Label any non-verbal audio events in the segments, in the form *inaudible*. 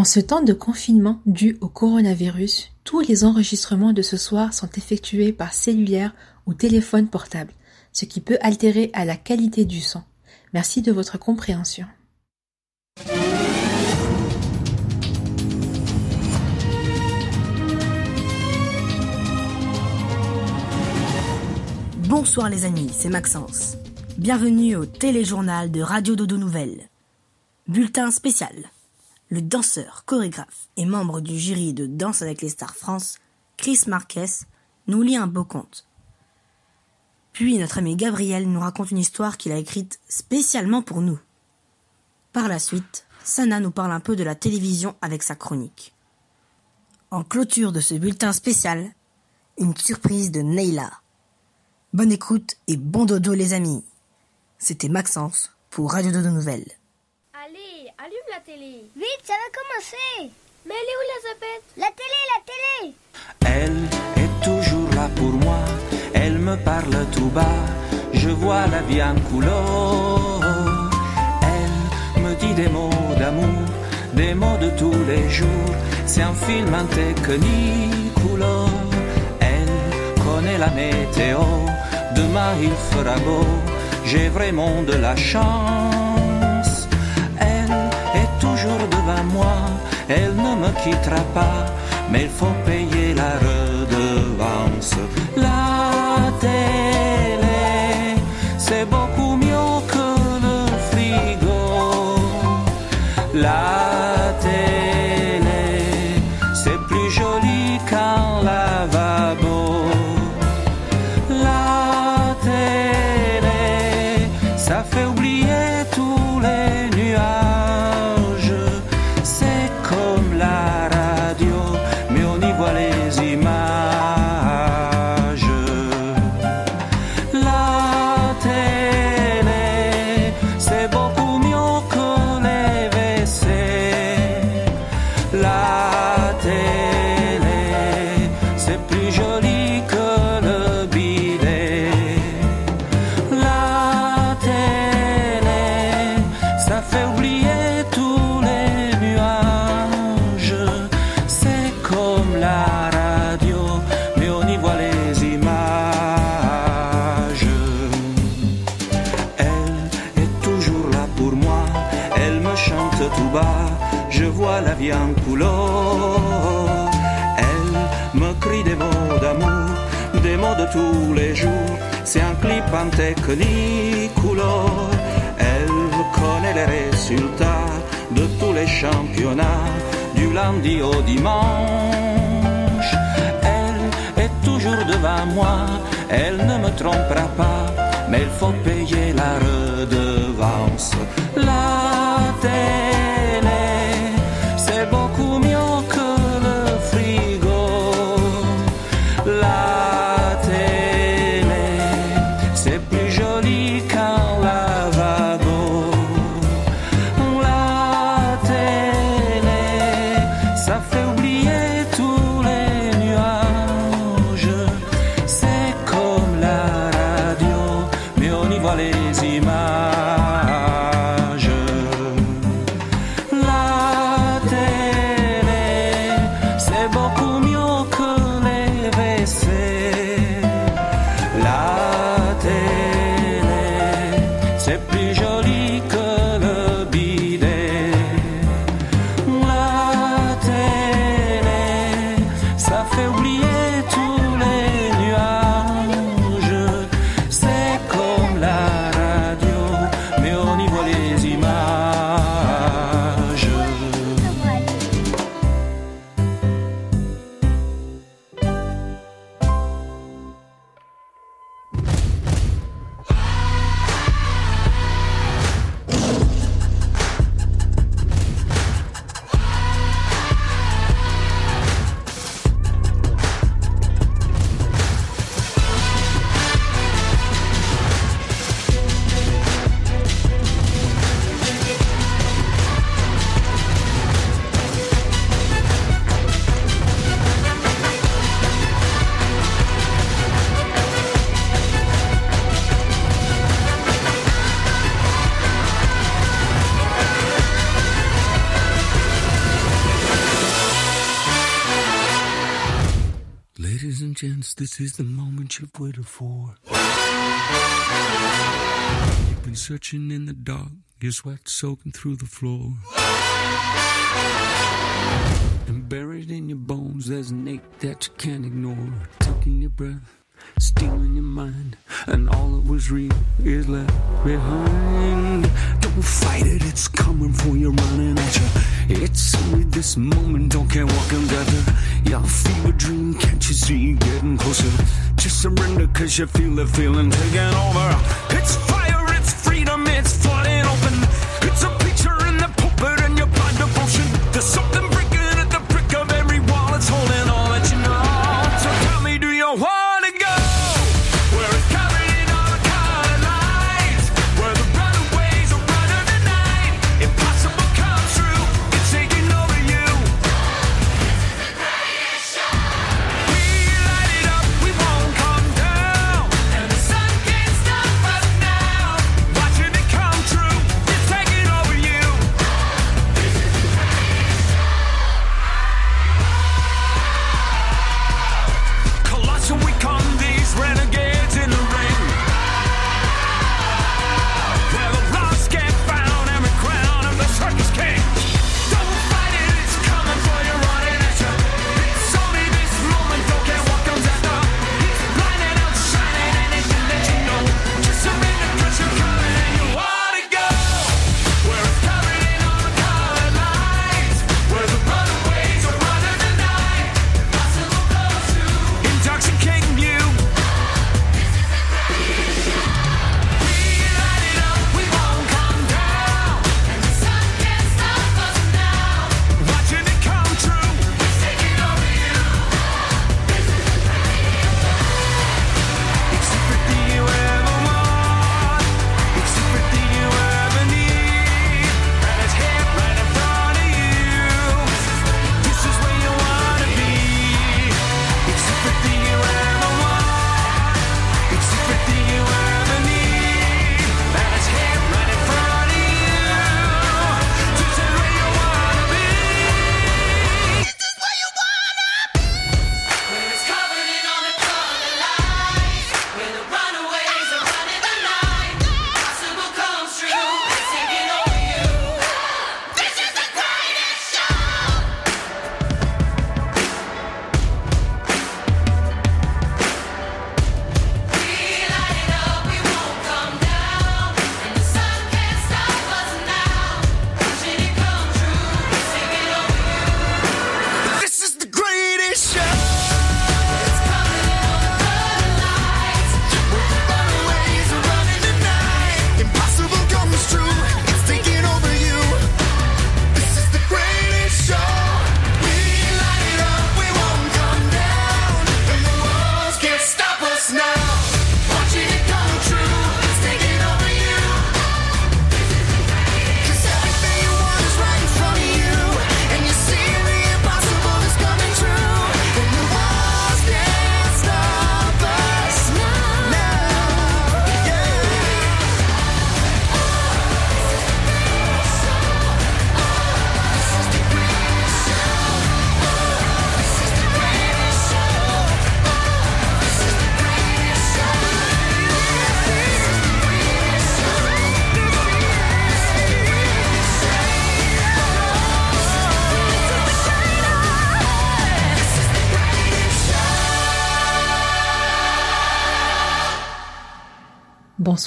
En ce temps de confinement dû au coronavirus, tous les enregistrements de ce soir sont effectués par cellulaire ou téléphone portable, ce qui peut altérer à la qualité du son. Merci de votre compréhension. Bonsoir les amis, c'est Maxence. Bienvenue au téléjournal de Radio Dodo Nouvelles. Bulletin spécial. Le danseur, chorégraphe et membre du jury de Danse avec les stars France, Chris Marquez, nous lit un beau conte. Puis notre ami Gabriel nous raconte une histoire qu'il a écrite spécialement pour nous. Par la suite, Sana nous parle un peu de la télévision avec sa chronique. En clôture de ce bulletin spécial, une surprise de Neila. Bonne écoute et bon dodo les amis. C'était Maxence pour Radio Dodo Nouvelles. La télé. Vite, ça va commencer. Mais elle est où Elisabeth? La télé, la télé. Elle est toujours là pour moi. Elle me parle tout bas. Je vois la vie en couleur. Elle me dit des mots d'amour, des mots de tous les jours. C'est un film en technique couleur. Elle connaît la météo. Demain il fera beau. J'ai vraiment de la chance. Toujours devant moi. Elle ne me quittera pas. Mais il faut payer la redevance. La vie en couleur. Elle me crie des mots d'amour, des mots de tous les jours, c'est un clip en technique couleur. Elle connaît les résultats de tous les championnats, du lundi au dimanche. Elle est toujours devant moi, elle ne me trompera pas, mais il faut payer la redevance. La télé, this is the moment you've waited for. You've been searching in the dark, your sweat soaking through the floor. And buried in your bones, there's an ache that you can't ignore. Taking your breath, stealing your mind, and all that was real is left behind. Don't fight it, it's coming for you, running at you. It's only this moment, don't care what comes after. Your fever dream, can't you see getting closer? Just surrender, cause you feel the feeling taking over. It's fire, it's freedom, it's flooding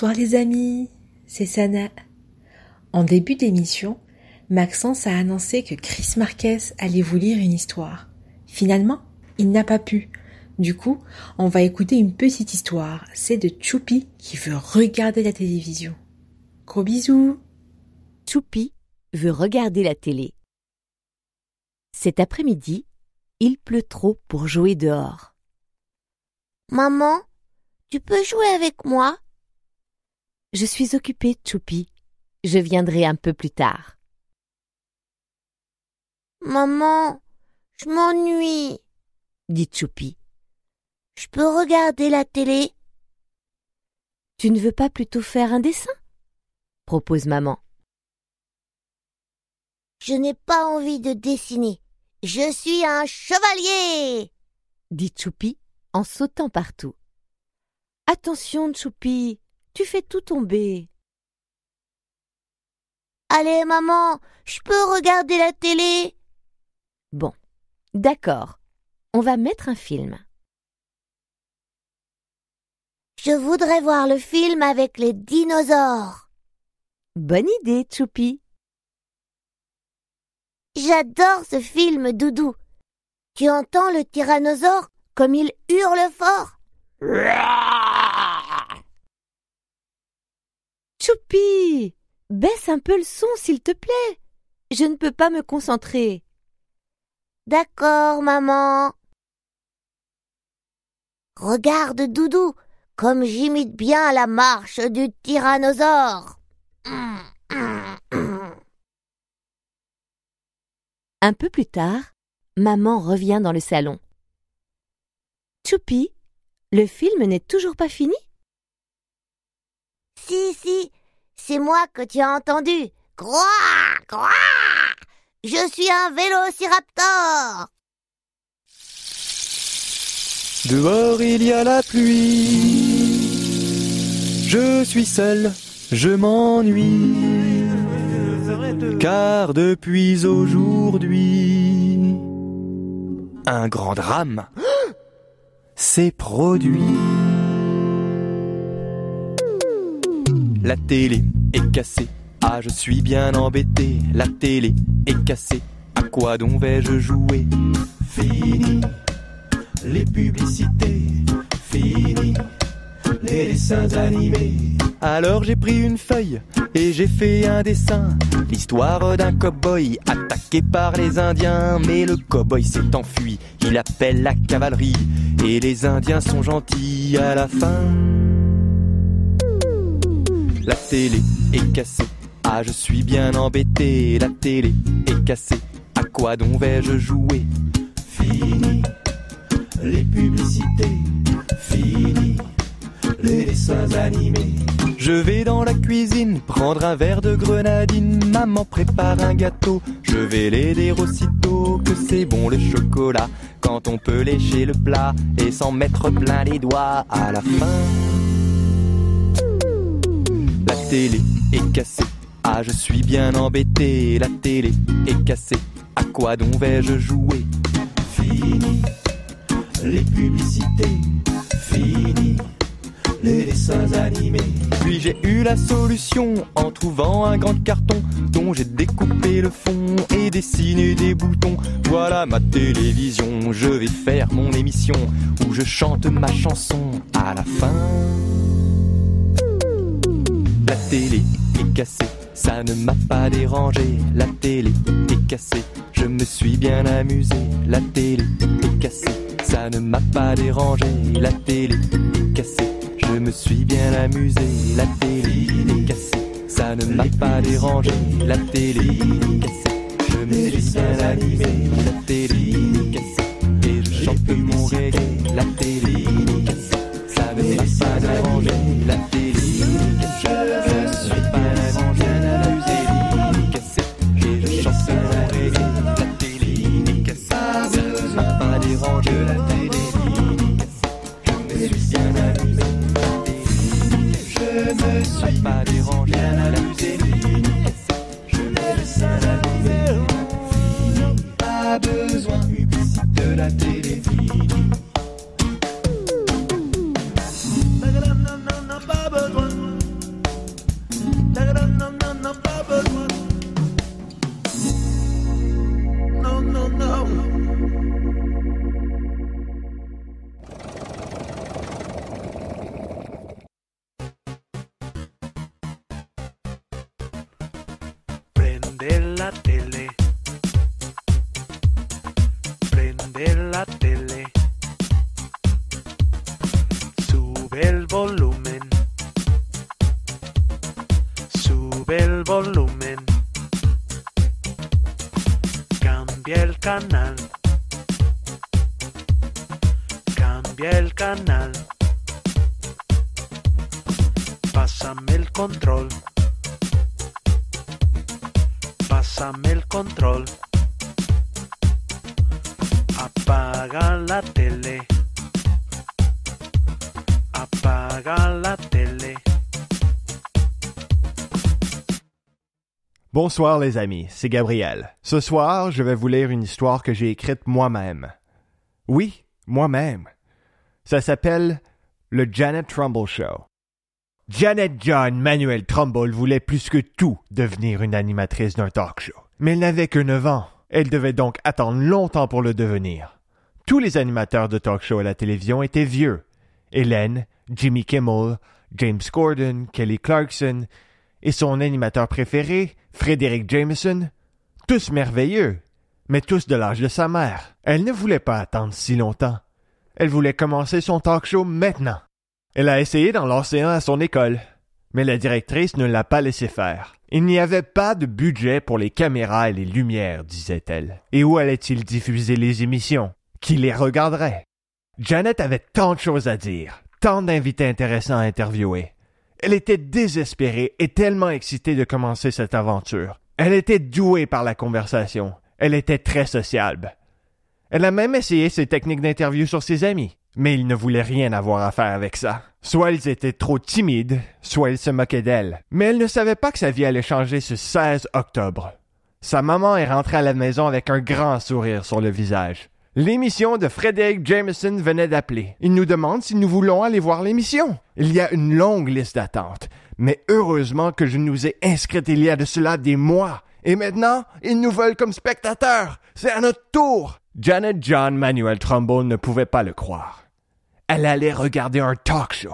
Bonsoir les amis, c'est Sana. En début d'émission, Maxence a annoncé que Chris Marquez allait vous lire une histoire. Finalement, il n'a pas pu. Du coup, on va écouter une petite histoire. C'est de Choupi qui veut regarder la télévision. Gros bisous Choupi veut regarder la télé. Cet après-midi, il pleut trop pour jouer dehors. Maman, tu peux jouer avec moi? Je suis occupée, Choupi. Je viendrai un peu plus tard. Maman, je m'ennuie. dit Choupi. Je peux regarder la télé Tu ne veux pas plutôt faire un dessin? propose maman. Je n'ai pas envie de dessiner. Je suis un chevalier dit Choupi en sautant partout. Attention, Choupi, tu fais tout tomber. Allez, maman, je peux regarder la télé Bon, d'accord. On va mettre un film. Je voudrais voir le film avec les dinosaures. Bonne idée, Choupi. J'adore ce film, Doudou. Tu entends le tyrannosaure comme il hurle fort? Choupi Baisse un peu le son, s'il te plaît. Je ne peux pas me concentrer. D'accord, maman. Regarde, Doudou, comme j'imite bien la marche du tyrannosaure. Un peu plus tard, maman revient dans le salon. Choupi, le film n'est toujours pas fini? Si, si, c'est moi que tu as entendu. Croix, croix Je suis un vélociraptor Dehors il y a la pluie. Je suis seul, je m'ennuie. Car depuis aujourd'hui, un grand drame *gasps* s'est produit. La télé est cassée. Ah, je suis bien embêté. La télé est cassée. À quoi donc vais-je jouer? Fini les publicités. Fini les dessins animés. Alors j'ai pris une feuille et j'ai fait un dessin. L'histoire d'un cow-boy attaqué par les Indiens. Mais le cow-boy s'est enfui. Il appelle la cavalerie. Et les Indiens sont gentils à la fin. La télé est cassée. Ah, je suis bien embêté. La télé est cassée. À quoi donc vais-je jouer? Fini les publicités. Fini les dessins animés. Je vais dans la cuisine prendre un verre de grenadine. Maman prépare un gâteau. Je vais l'aider aussitôt que c'est bon le chocolat. Quand on peut lécher le plat et s'en mettre plein les doigts à la fin. La télé est cassée. Ah, je suis bien embêté. La télé est cassée. À quoi donc vais-je jouer? Fini les publicités. Fini les dessins animés. Puis j'ai eu la solution en trouvant un grand carton dont j'ai découpé le fond et dessiné des boutons. Voilà ma télévision, je vais faire mon émission où je chante ma chanson à la fin. La télé est cassée, ça ne m'a pas dérangé. La télé est cassée, je me suis bien amusé. La télé est cassée, ça ne m'a pas dérangé. La télé est cassée. Je me suis bien amusé, la télé est cassée, ça ne m'a pas dérangé, la télé est cassée. Je me suis bien amusé, la télé est cassée, et je chante mon reggae, la télé est cassée, ça ne m'a pas dérangé, canal. Bonsoir les amis, c'est Gabriel. Ce soir, je vais vous lire une histoire que j'ai écrite moi-même. Oui, moi-même. Ça s'appelle Le Janet Trumbull Show. Janet John Manuel Trumbull voulait plus que tout devenir une animatrice d'un talk show. Mais elle n'avait que 9 ans. Elle devait donc attendre longtemps pour le devenir. Tous les animateurs de talk show à la télévision étaient vieux. Hélène, Jimmy Kimmel, James Corden, Kelly Clarkson, et son animateur préféré, Frédéric Jameson, tous merveilleux, mais tous de l'âge de sa mère. Elle ne voulait pas attendre si longtemps. Elle voulait commencer son talk show maintenant. Elle a essayé lancer un à son école, mais la directrice ne l'a pas laissé faire. Il n'y avait pas de budget pour les caméras et les lumières, disait-elle. Et où allait-il diffuser les émissions? Qui les regarderait? Janet avait tant de choses à dire, tant d'invités intéressants à interviewer. Elle était désespérée et tellement excitée de commencer cette aventure. Elle était douée par la conversation. Elle était très sociable. Elle a même essayé ses techniques d'interview sur ses amis, mais ils ne voulaient rien avoir à faire avec ça. Soit ils étaient trop timides, soit ils se moquaient d'elle. Mais elle ne savait pas que sa vie allait changer ce 16 octobre. Sa maman est rentrée à la maison avec un grand sourire sur le visage. L'émission de Frédéric Jameson venait d'appeler. Il nous demande si nous voulons aller voir l'émission. Il y a une longue liste d'attente. Mais heureusement que je nous ai inscrits il y a de cela des mois. Et maintenant, ils nous veulent comme spectateurs. C'est à notre tour. Janet John Manuel Trumbull ne pouvait pas le croire. Elle allait regarder un talk show.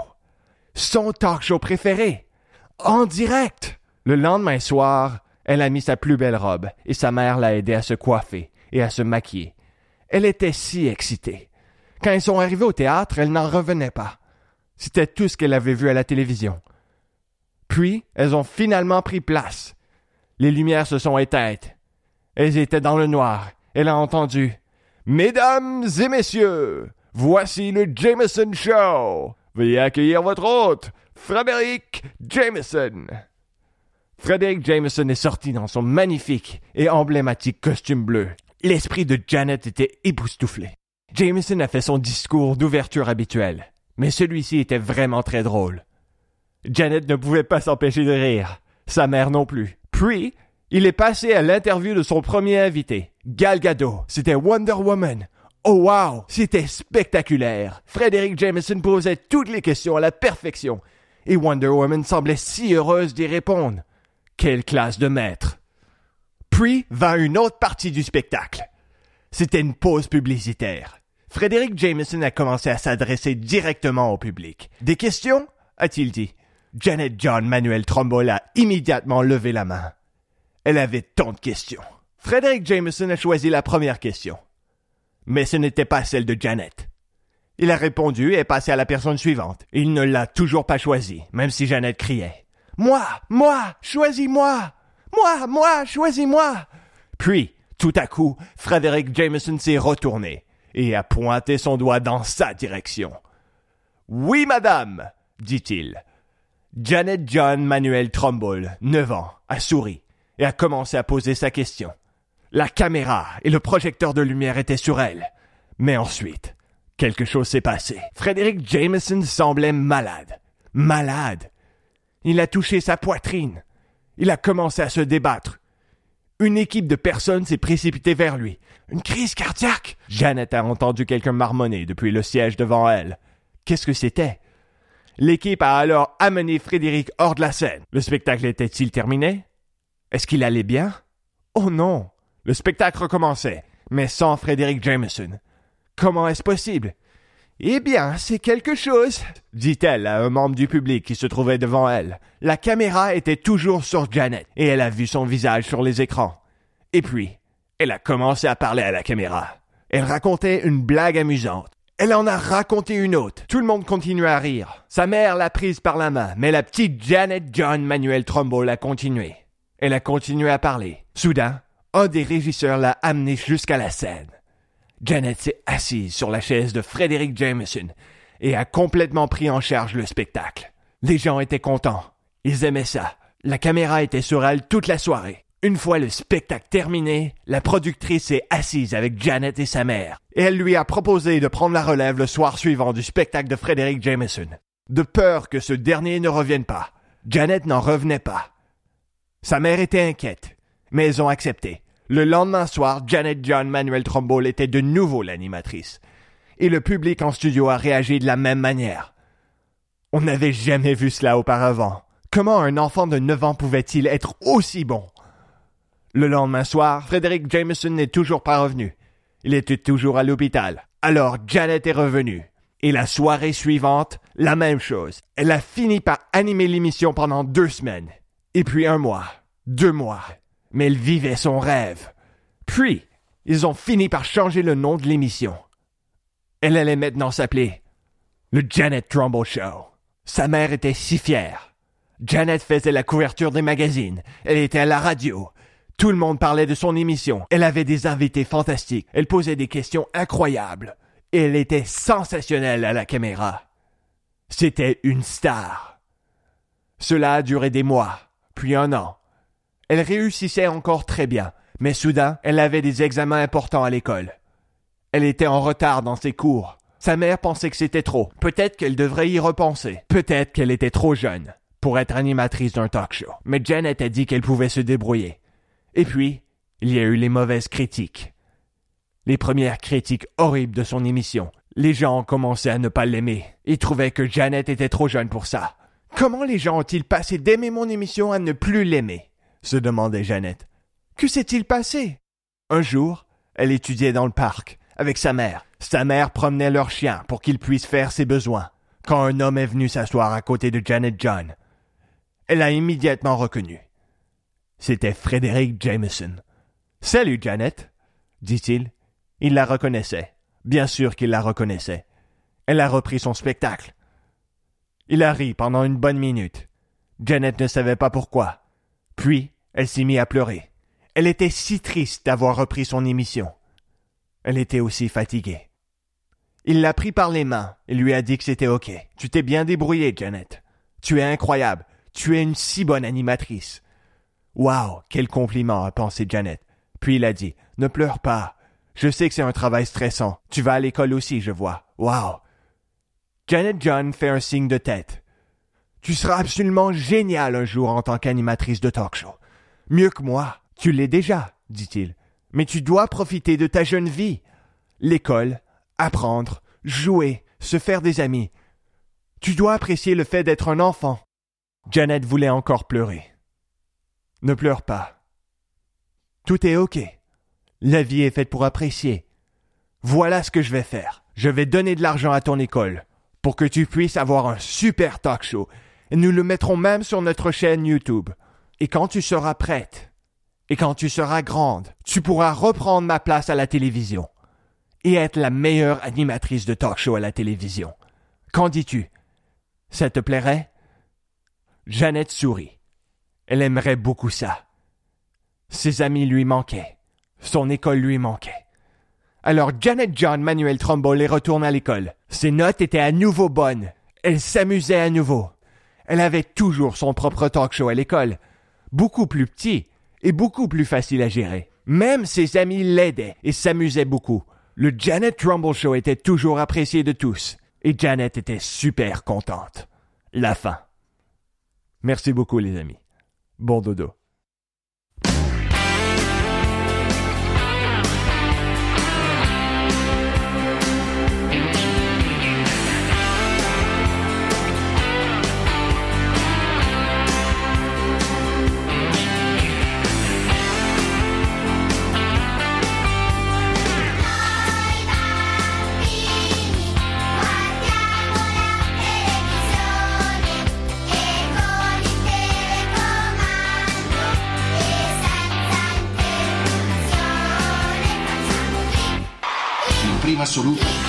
Son talk show préféré. En direct. Le lendemain soir, elle a mis sa plus belle robe et sa mère l'a aidée à se coiffer et à se maquiller. Elle était si excitée. Quand ils sont arrivés au théâtre, elle n'en revenait pas. C'était tout ce qu'elle avait vu à la télévision. Puis, elles ont finalement pris place. Les lumières se sont éteintes. Elles étaient dans le noir. Elle a entendu Mesdames et messieurs, voici le Jameson Show. Veuillez accueillir votre hôte, Frédéric Jameson. Frédéric Jameson est sorti dans son magnifique et emblématique costume bleu. L'esprit de Janet était époustouflé. Jameson a fait son discours d'ouverture habituel, mais celui-ci était vraiment très drôle. Janet ne pouvait pas s'empêcher de rire, sa mère non plus. Puis, il est passé à l'interview de son premier invité, Gal Gadot. C'était Wonder Woman. Oh wow, c'était spectaculaire. Frédéric Jameson posait toutes les questions à la perfection, et Wonder Woman semblait si heureuse d'y répondre. Quelle classe de maître. Puis vint une autre partie du spectacle. C'était une pause publicitaire. Frédéric Jameson a commencé à s'adresser directement au public. Des questions? A-t-il dit. Janet John Manuel Trumbull a immédiatement levé la main. Elle avait tant de questions. Frédéric Jameson a choisi la première question. Mais ce n'était pas celle de Janet. Il a répondu et est passé à la personne suivante. Il ne l'a toujours pas choisi, même si Janet criait. Moi, moi, choisis-moi. Moi, moi, choisis-moi. Puis, tout à coup, Frédéric Jameson s'est retourné et a pointé son doigt dans sa direction. Oui, madame, dit-il. Janet John Manuel Trumbull, neuf ans, a souri et a commencé à poser sa question. La caméra et le projecteur de lumière étaient sur elle. Mais ensuite, quelque chose s'est passé. Frédéric Jameson semblait malade. Malade. Il a touché sa poitrine. Il a commencé à se débattre. Une équipe de personnes s'est précipitée vers lui. Une crise cardiaque. Janet a entendu quelqu'un marmonner depuis le siège devant elle. Qu'est-ce que c'était? L'équipe a alors amené Frédéric hors de la scène. Le spectacle était-il terminé? Est-ce qu'il allait bien? Oh non! Le spectacle recommençait, mais sans Frédéric Jameson. Comment est-ce possible? Eh bien, c'est quelque chose, dit-elle à un membre du public qui se trouvait devant elle. La caméra était toujours sur Janet, et elle a vu son visage sur les écrans. Et puis, elle a commencé à parler à la caméra. Elle racontait une blague amusante. Elle en a raconté une autre. Tout le monde continuait à rire. Sa mère l'a prise par la main, mais la petite Janet John Manuel Trumbull a continué. Elle a continué à parler. Soudain, un des régisseurs l'a amenée jusqu'à la scène. Janet s'est assise sur la chaise de Frédéric Jameson et a complètement pris en charge le spectacle. Les gens étaient contents. Ils aimaient ça. La caméra était sur elle toute la soirée. Une fois le spectacle terminé, la productrice s'est assise avec Janet et sa mère, et elle lui a proposé de prendre la relève le soir suivant du spectacle de Frédéric Jameson. de peur que ce dernier ne revienne pas. Janet n'en revenait pas. Sa mère était inquiète, mais elles ont accepté. Le lendemain soir, Janet John Manuel Trumbull était de nouveau l'animatrice. Et le public en studio a réagi de la même manière. On n'avait jamais vu cela auparavant. Comment un enfant de 9 ans pouvait-il être aussi bon? Le lendemain soir, Frédéric Jameson n'est toujours pas revenu. Il était toujours à l'hôpital. Alors Janet est revenue. Et la soirée suivante, la même chose. Elle a fini par animer l'émission pendant deux semaines. Et puis un mois. Deux mois. Mais elle vivait son rêve. Puis, ils ont fini par changer le nom de l'émission. Elle allait maintenant s'appeler le Janet Trumbull Show. Sa mère était si fière. Janet faisait la couverture des magazines. Elle était à la radio. Tout le monde parlait de son émission. Elle avait des invités fantastiques. Elle posait des questions incroyables. Elle était sensationnelle à la caméra. C'était une star. Cela a duré des mois, puis un an. Elle réussissait encore très bien, mais soudain, elle avait des examens importants à l'école. Elle était en retard dans ses cours. Sa mère pensait que c'était trop. Peut-être qu'elle devrait y repenser. Peut-être qu'elle était trop jeune pour être animatrice d'un talk show. Mais Janet a dit qu'elle pouvait se débrouiller. Et puis, il y a eu les mauvaises critiques. Les premières critiques horribles de son émission. Les gens ont commencé à ne pas l'aimer. Ils trouvaient que Janet était trop jeune pour ça. Comment les gens ont-ils passé d'aimer mon émission à ne plus l'aimer? Se demandait Janet. Que s'est-il passé? Un jour, elle étudiait dans le parc avec sa mère. Sa mère promenait leur chien pour qu'il puisse faire ses besoins. Quand un homme est venu s'asseoir à côté de Janet John, elle a immédiatement reconnu. C'était Frédéric Jameson. Salut, Janet, dit-il. Il la reconnaissait. Bien sûr qu'il la reconnaissait. Elle a repris son spectacle. Il a ri pendant une bonne minute. Janet ne savait pas pourquoi. Puis, elle s'est mise à pleurer. Elle était si triste d'avoir repris son émission. Elle était aussi fatiguée. Il l'a pris par les mains et lui a dit que c'était OK. Tu t'es bien débrouillée, Janet. Tu es incroyable. Tu es une si bonne animatrice. Wow, quel compliment, a pensé Janet. Puis il a dit, ne pleure pas. Je sais que c'est un travail stressant. Tu vas à l'école aussi, je vois. Wow. Janet John fait un signe de tête. Tu seras absolument génial un jour en tant qu'animatrice de talk show. Mieux que moi. Tu l'es déjà, dit-il. Mais tu dois profiter de ta jeune vie. L'école, apprendre, jouer, se faire des amis. Tu dois apprécier le fait d'être un enfant. Janet voulait encore pleurer. Ne pleure pas. Tout est OK. La vie est faite pour apprécier. Voilà ce que je vais faire. Je vais donner de l'argent à ton école pour que tu puisses avoir un super talk show. Nous le mettrons même sur notre chaîne YouTube. Et quand tu seras prête, et quand tu seras grande, tu pourras reprendre ma place à la télévision et être la meilleure animatrice de talk show à la télévision. Qu'en dis-tu? Ça te plairait? Jeannette sourit. Elle aimerait beaucoup ça. Ses amis lui manquaient. Son école lui manquait. Alors Janet John Manuel Trumbull est retourne à l'école. Ses notes étaient à nouveau bonnes. Elle s'amusait à nouveau. Elle avait toujours son propre talk show à l'école. Beaucoup plus petit et beaucoup plus facile à gérer. Même ses amis l'aidaient et s'amusaient beaucoup. Le Janet Trumbull Show était toujours apprécié de tous. Et Janet était super contente. La fin. Merci beaucoup les amis. Bon dodo. prima assoluto.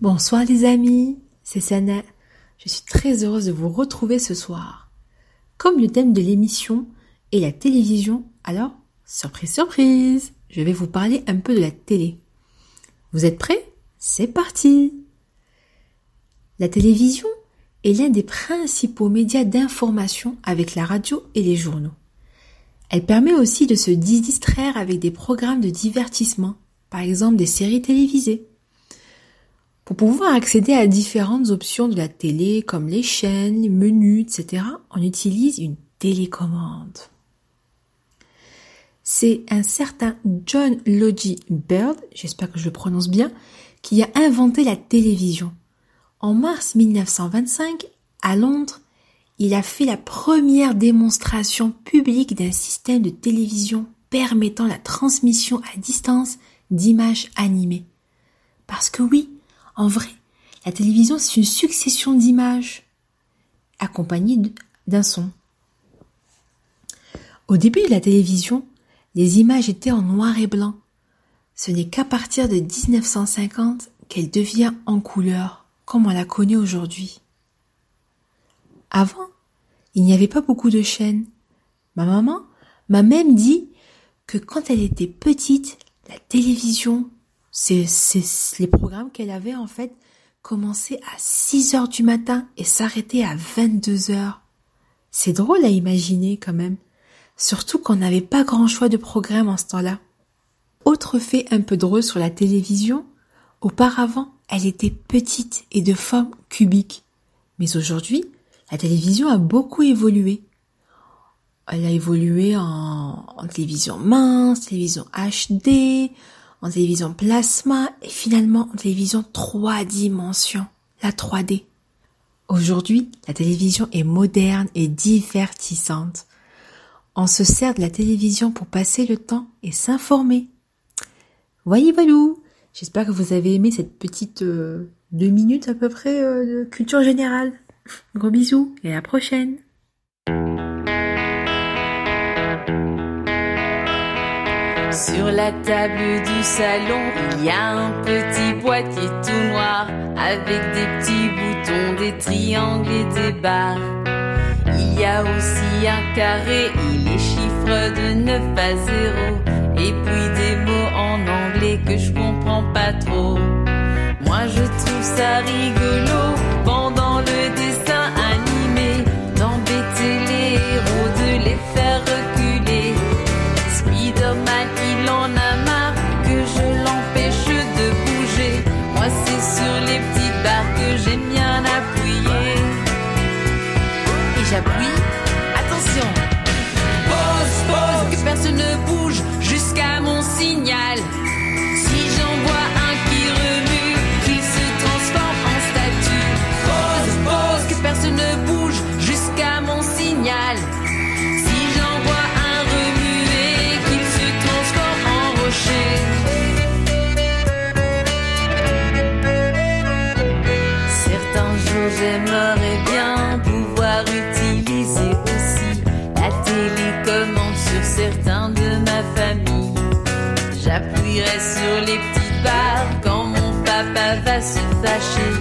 Bonsoir les amis, c'est Sana. Je suis très heureuse de vous retrouver ce soir. Comme le thème de l'émission est la télévision, alors, surprise, surprise, je vais vous parler un peu de la télé. Vous êtes prêts? C'est parti La télévision est l'un des principaux médias d'information avec la radio et les journaux. Elle permet aussi de se distraire avec des programmes de divertissement, par exemple des séries télévisées. Pour pouvoir accéder à différentes options de la télé comme les chaînes, les menus, etc., on utilise une télécommande. C'est un certain John Logie Bird, j'espère que je le prononce bien, qui a inventé la télévision. En mars 1925, à Londres, il a fait la première démonstration publique d'un système de télévision permettant la transmission à distance d'images animées. Parce que oui, en vrai, la télévision, c'est une succession d'images accompagnées d'un son. Au début de la télévision, les images étaient en noir et blanc. Ce n'est qu'à partir de 1950 qu'elle devient en couleur, comme on la connaît aujourd'hui. Avant, il n'y avait pas beaucoup de chaînes. Ma maman m'a même dit que quand elle était petite, la télévision, c'est, les programmes qu'elle avait en fait commençaient à 6 heures du matin et s'arrêtaient à 22 heures. C'est drôle à imaginer quand même. Surtout qu'on n'avait pas grand choix de programmes en ce temps-là. Autre fait un peu drôle sur la télévision, auparavant, elle était petite et de forme cubique. Mais aujourd'hui, la télévision a beaucoup évolué. Elle a évolué en télévision mince, télévision HD, en télévision plasma et finalement en télévision trois dimensions, la 3D. Aujourd'hui, la télévision est moderne et divertissante. On se sert de la télévision pour passer le temps et s'informer. Voyez Valou, j'espère que vous avez aimé cette petite euh, deux minutes à peu près euh, de culture générale. Gros bisous et à la prochaine. Sur la table du salon, il y a un petit boîtier tout noir avec des petits boutons, des triangles et des barres. Il y a aussi un carré et les chiffres de 9 à 0 et puis des mots en anglais que je comprends pas trop. Moi je trouve ça rigolo pendant le dessin j'appuie, j'irai sur les petites barres quand mon papa va se fâcher.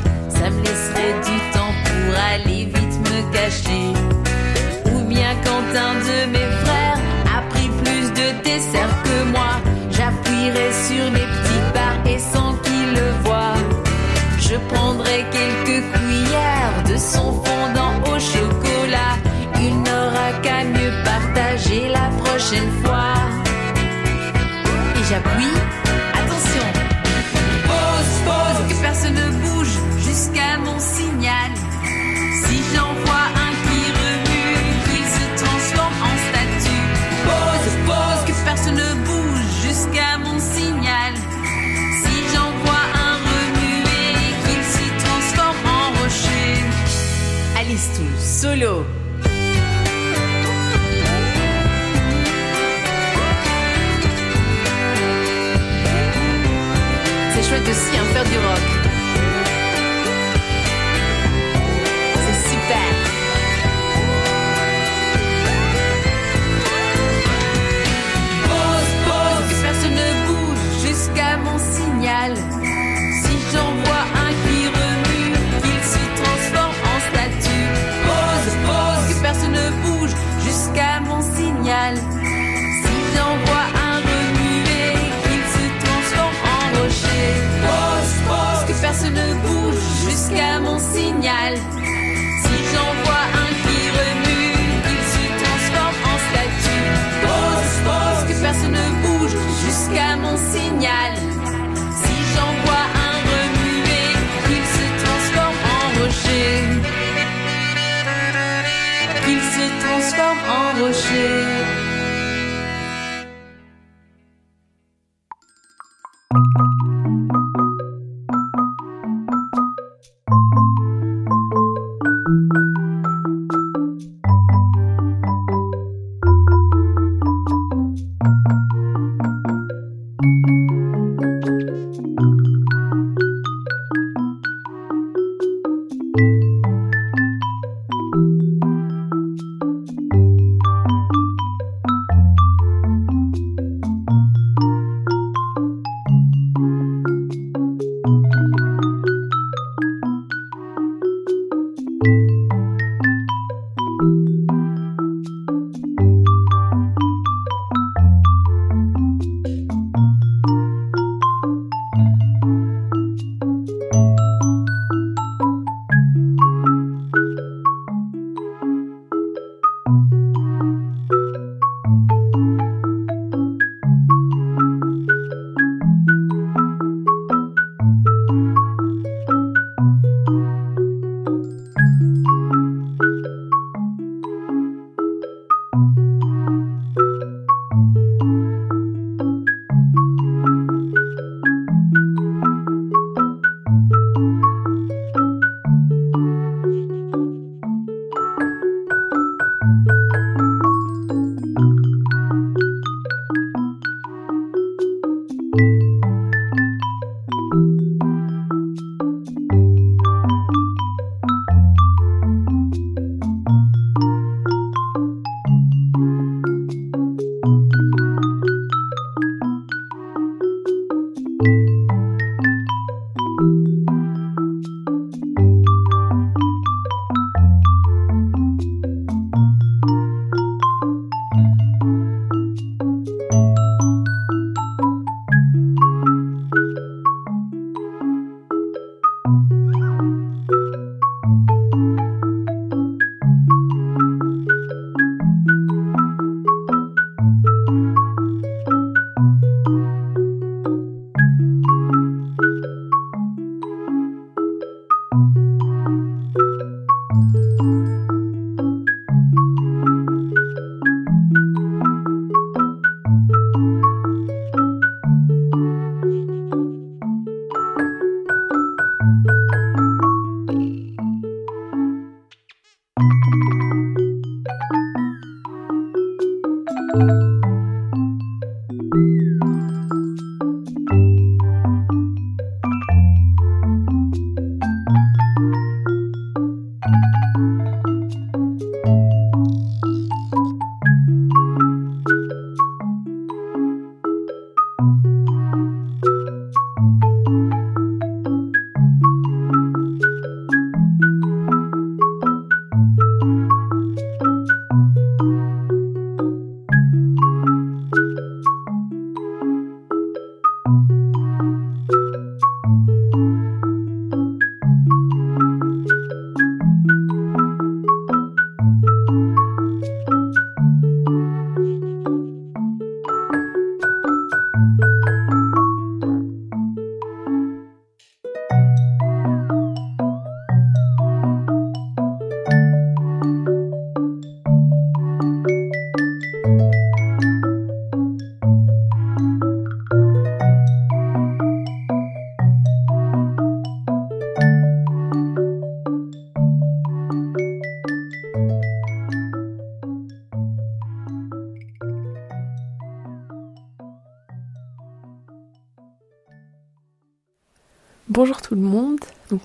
jusqu'à mon signal. Si j'envoie un qui remue, il se transforme en statue. Pose, pose, que personne ne bouge jusqu'à mon signal.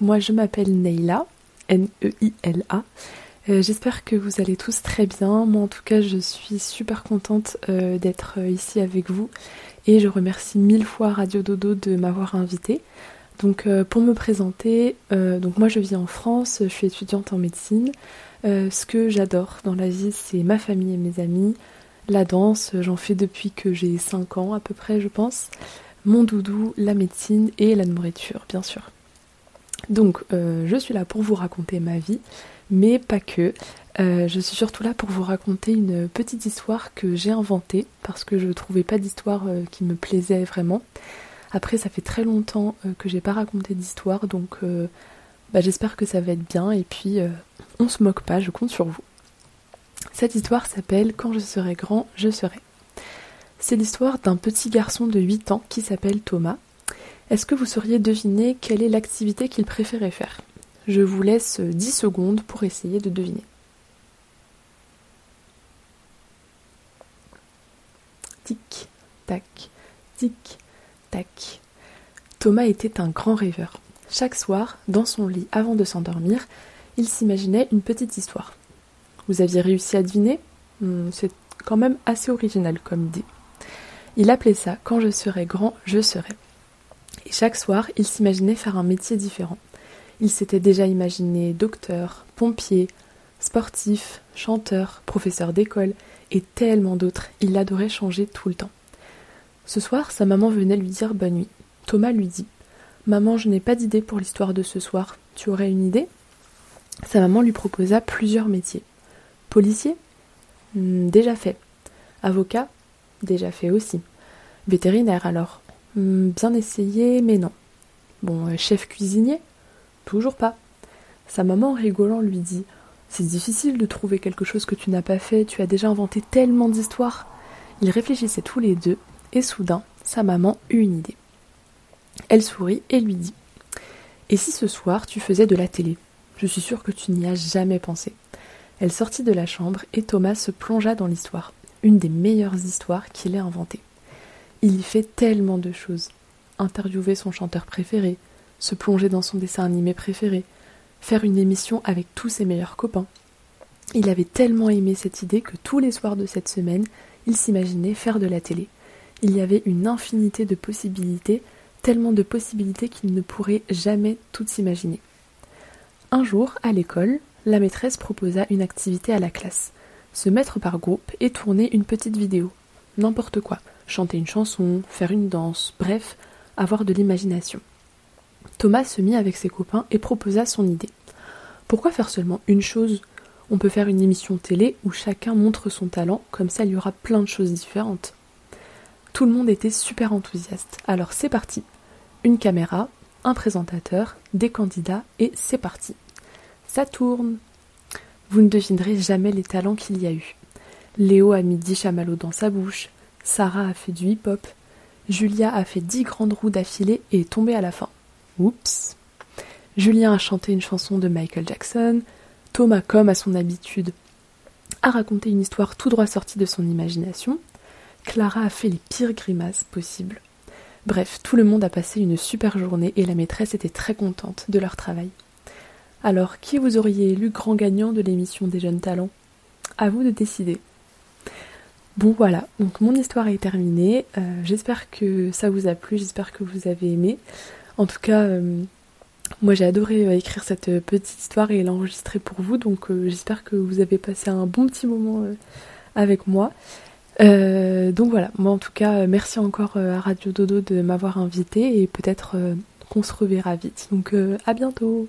Moi je m'appelle Neila, N-E-I-L-A. Euh, J'espère que vous allez tous très bien. Moi en tout cas je suis super contente euh, d'être euh, ici avec vous et je remercie mille fois Radio Dodo de m'avoir invitée. Donc pour me présenter, moi je vis en France, je suis étudiante en médecine. Ce que j'adore dans la vie c'est ma famille et mes amis. La danse, j'en fais depuis que j'ai 5 ans à peu près je pense. Mon doudou, la médecine et la nourriture bien sûr. Donc euh, je suis là pour vous raconter ma vie, mais pas que. Euh, je suis surtout là pour vous raconter une petite histoire que j'ai inventée parce que je trouvais pas d'histoire euh, qui me plaisait vraiment. Après, ça fait très longtemps que j'ai pas raconté d'histoire, donc bah, j'espère que ça va être bien. Et puis, on se moque pas, je compte sur vous. Cette histoire s'appelle Quand je serai grand, je serai. C'est l'histoire d'un petit garçon de 8 ans qui s'appelle Thomas. Est-ce que vous sauriez deviner quelle est l'activité qu'il préférait faire? Je vous laisse 10 secondes pour essayer de deviner. Tic, tac, tic, tac. Thomas était un grand rêveur. Chaque soir, dans son lit avant de s'endormir, il s'imaginait une petite histoire. Vous aviez réussi à deviner? Hmm, C'est quand même assez original comme idée. Il appelait ça Quand je serai grand, je serai. Et chaque soir, il s'imaginait faire un métier différent. Il s'était déjà imaginé docteur, pompier, sportif, chanteur, professeur d'école et tellement d'autres. Il adorait changer tout le temps. Ce soir, sa maman venait lui dire bonne nuit. Thomas lui dit Maman, je n'ai pas d'idée pour l'histoire de ce soir. Tu aurais une idée? Sa maman lui proposa plusieurs métiers. Policier Hmm, Déjà fait. Avocat Déjà fait aussi. Vétérinaire alors Bien essayé, mais non. Bon, euh, chef cuisinier Toujours pas. Sa maman, rigolant, lui dit C'est difficile de trouver quelque chose que tu n'as pas fait, tu as déjà inventé tellement d'histoires. Ils réfléchissaient tous les deux, et soudain, sa maman eut une idée. Elle sourit et lui dit Et si ce soir tu faisais de la télé? Je suis sûre que tu n'y as jamais pensé. Elle sortit de la chambre et Thomas se plongea dans l'histoire, une des meilleures histoires qu'il ait inventées. Il y fait tellement de choses. Interviewer son chanteur préféré, se plonger dans son dessin animé préféré, faire une émission avec tous ses meilleurs copains. Il avait tellement aimé cette idée que tous les soirs de cette semaine, il s'imaginait faire de la télé. Il y avait une infinité de possibilités, tellement de possibilités qu'il ne pourrait jamais toutes s'imaginer. Un jour, à l'école, la maîtresse proposa une activité à la classe. Se mettre par groupe et tourner une petite vidéo. N'importe quoi. Chanter une chanson, faire une danse, bref, avoir de l'imagination. Thomas se mit avec ses copains et proposa son idée. Pourquoi faire seulement une chose? On peut faire une émission télé où chacun montre son talent, comme ça il y aura plein de choses différentes. Tout le monde était super enthousiaste. Alors c'est parti. Une caméra, un présentateur, des candidats et c'est parti. Ça tourne. Vous ne devinerez jamais les talents qu'il y a eu. Léo a mis dix chamallows dans sa bouche, Sarah a fait du hip-hop, Julia a fait dix grandes roues d'affilée et est tombée à la fin. Oups. Julien a chanté une chanson de Michael Jackson, Thomas, comme à son habitude, a raconté une histoire tout droit sortie de son imagination, Clara a fait les pires grimaces possibles. Bref, tout le monde a passé une super journée et la maîtresse était très contente de leur travail. Alors, qui vous auriez élu grand gagnant de l'émission des jeunes talents? À vous de décider. Bon voilà, donc mon histoire est terminée. Euh, j'espère que ça vous a plu, j'espère que vous avez aimé. En tout cas, euh, moi j'ai adoré euh, écrire cette petite histoire et l'enregistrer pour vous, donc j'espère que vous avez passé un bon petit moment avec moi. Donc voilà, moi en tout cas, merci encore à Radio Dodo de m'avoir invité et peut-être qu'on se reverra vite. Donc à bientôt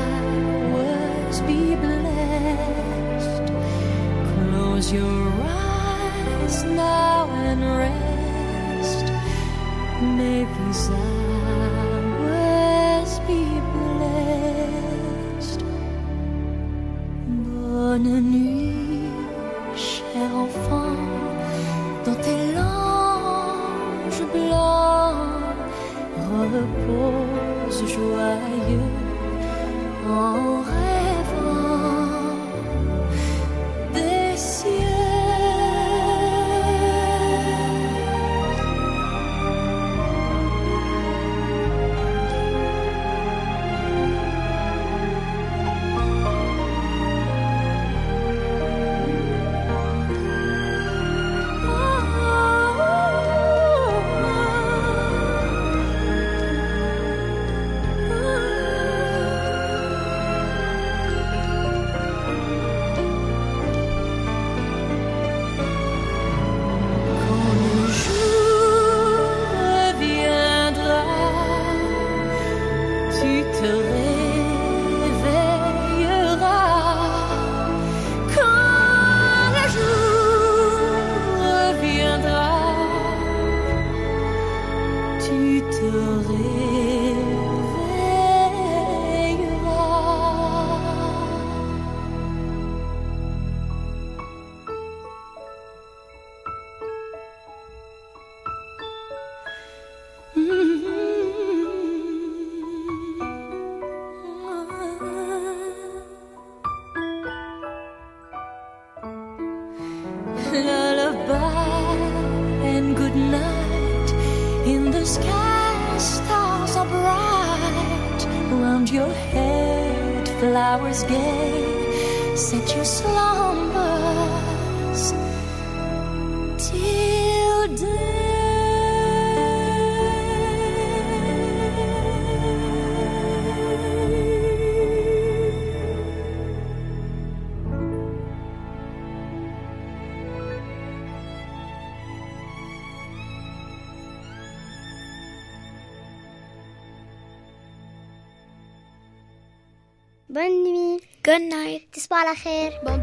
be blessed. Close your eyes now and rest. May these hours Slager.